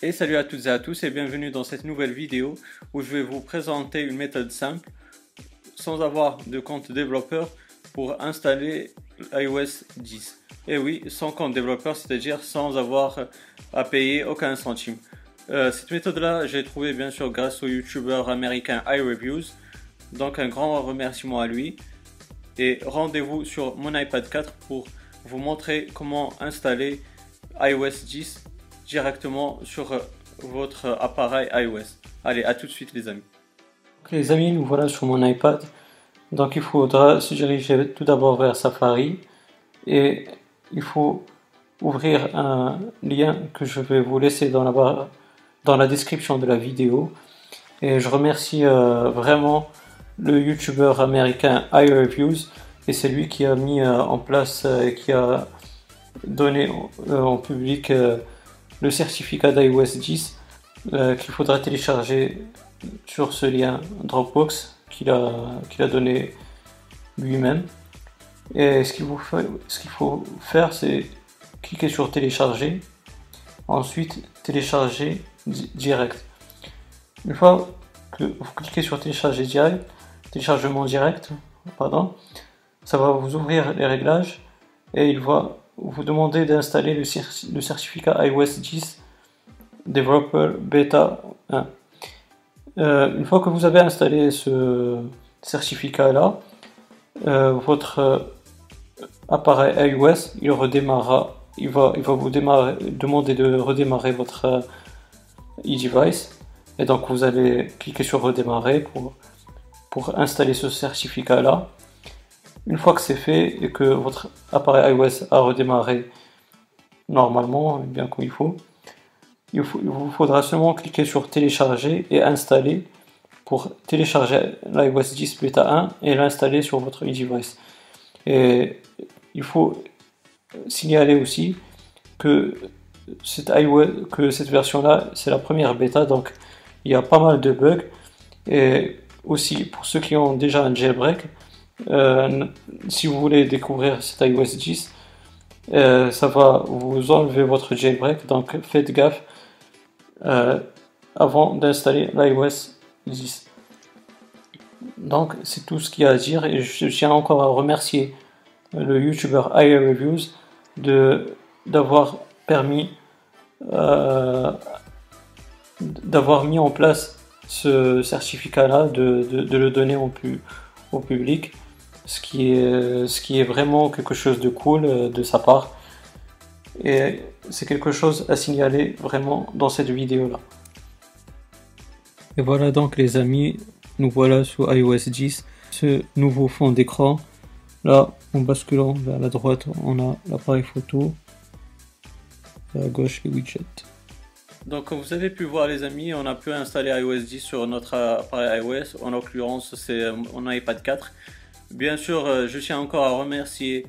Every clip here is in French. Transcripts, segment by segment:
Et salut à toutes et à tous et bienvenue dans cette nouvelle vidéo où je vais vous présenter une méthode simple sans avoir de compte développeur pour installer iOS 10. Et oui, sans compte développeur, c'est-à-dire sans avoir à payer aucun centime. Euh, cette méthode-là, j'ai trouvé bien sûr grâce au youtubeur américain iReviews. Donc un grand remerciement à lui. Et rendez-vous sur mon iPad 4 pour vous montrer comment installer iOS 10 directement sur euh, votre appareil iOS. Allez, à tout de suite les amis. Les amis, nous voilà sur mon iPad. Donc il faudra se diriger tout d'abord vers Safari et il faut ouvrir un lien que je vais vous laisser dans la, dans la description de la vidéo. Et je remercie euh, vraiment le youtubeur américain iReviews et c'est lui qui a mis euh, en place et qui a donné en public le certificat d'iOS 10 euh, qu'il faudra télécharger sur ce lien Dropbox qu'il a, donné lui-même. Et ce qu'il faut, ce qu'il faut faire, c'est cliquer sur télécharger, ensuite télécharger direct. Une fois que vous cliquez sur télécharger direct, téléchargement direct, pardon, ça va vous ouvrir les réglages et il va vous demandez d'installer le, certificat iOS 10 Developer Beta 1. Euh, une fois que vous avez installé ce certificat-là, euh, votre appareil iOS il redémarrera, il va, il va vous demander de redémarrer votre e-device. Et donc vous allez cliquer sur redémarrer pour, pour installer ce certificat-là. Une fois que c'est fait et que votre appareil iOS a redémarré normalement, bien comme il faut, il, vous faudra seulement cliquer sur télécharger et installer pour télécharger l'iOS 10 bêta 1 et l'installer sur votre e-device. Et il faut signaler aussi que cette, que cette version-là, c'est la première bêta, donc il y a pas mal de bugs. Et aussi, pour ceux qui ont déjà un jailbreak, euh, si vous voulez découvrir cet iOS 10, euh, ça va vous enlever votre jailbreak, donc faites gaffe euh, avant d'installer l'iOS 10. Donc c'est tout ce qu'il y a à dire et je tiens encore à remercier le youtubeur iReviews de d'avoir permis d'avoir mis en place ce certificat là de, de, le donner au, au public ce qui est, ce qui est vraiment quelque chose de cool euh, de sa part. Et c'est quelque chose à signaler vraiment dans cette vidéo là. Et voilà donc les amis, nous voilà sous iOS 10, ce nouveau fond d'écran. Là, en basculant vers la droite, on a l'appareil photo, à gauche les widgets. Donc comme vous avez pu voir les amis, on a pu installer iOS 10 sur notre appareil iOS, en l'occurrence c'est mon iPad 4. Bien sûr, euh, je tiens encore à remercier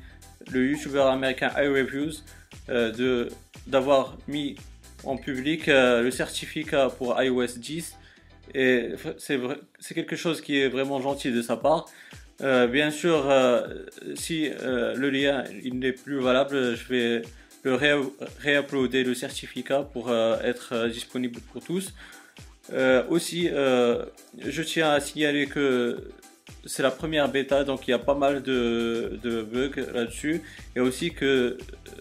le youtubeur américain iReviews euh, d'avoir mis en public euh, le certificat pour iOS 10 et c'est quelque chose qui est vraiment gentil de sa part. bien sûr, si le lien n'est plus valable, je vais le réuploader le certificat pour être disponible pour tous. aussi, je tiens à signaler que c'est la première bêta, donc il y a pas mal de, bugs là-dessus. Et aussi que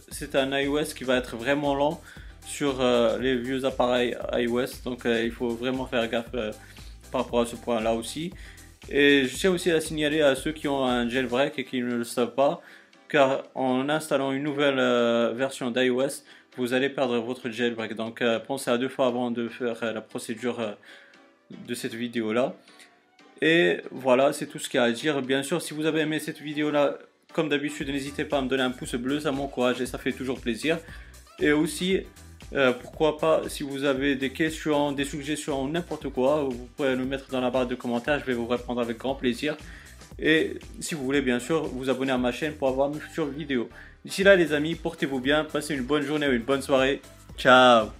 c'est un iOS qui va être vraiment lent sur euh, les vieux appareils iOS. Donc euh, il faut vraiment faire gaffe euh, par rapport à ce point-là aussi. Et je tiens aussi à signaler à ceux qui ont un jailbreak et qui ne le savent pas, car en installant une nouvelle version d'iOS, vous allez perdre votre jailbreak. Donc pensez à deux fois avant de faire la procédure de cette vidéo-là. Et voilà, c'est tout ce qu'il y a à dire. Bien sûr, si vous avez aimé cette vidéo-là, comme d'habitude, n'hésitez pas à me donner un pouce bleu, ça m'encourage et ça fait toujours plaisir. Et aussi, euh, pourquoi pas, si vous avez des questions, des suggestions, n'importe quoi, vous pouvez le mettre dans la barre de commentaires, je vais vous répondre avec grand plaisir. Et si vous voulez, bien sûr, vous abonner à ma chaîne pour avoir mes futures vidéos. D'ici là, les amis, portez-vous bien, passez une bonne journée ou une bonne soirée. Ciao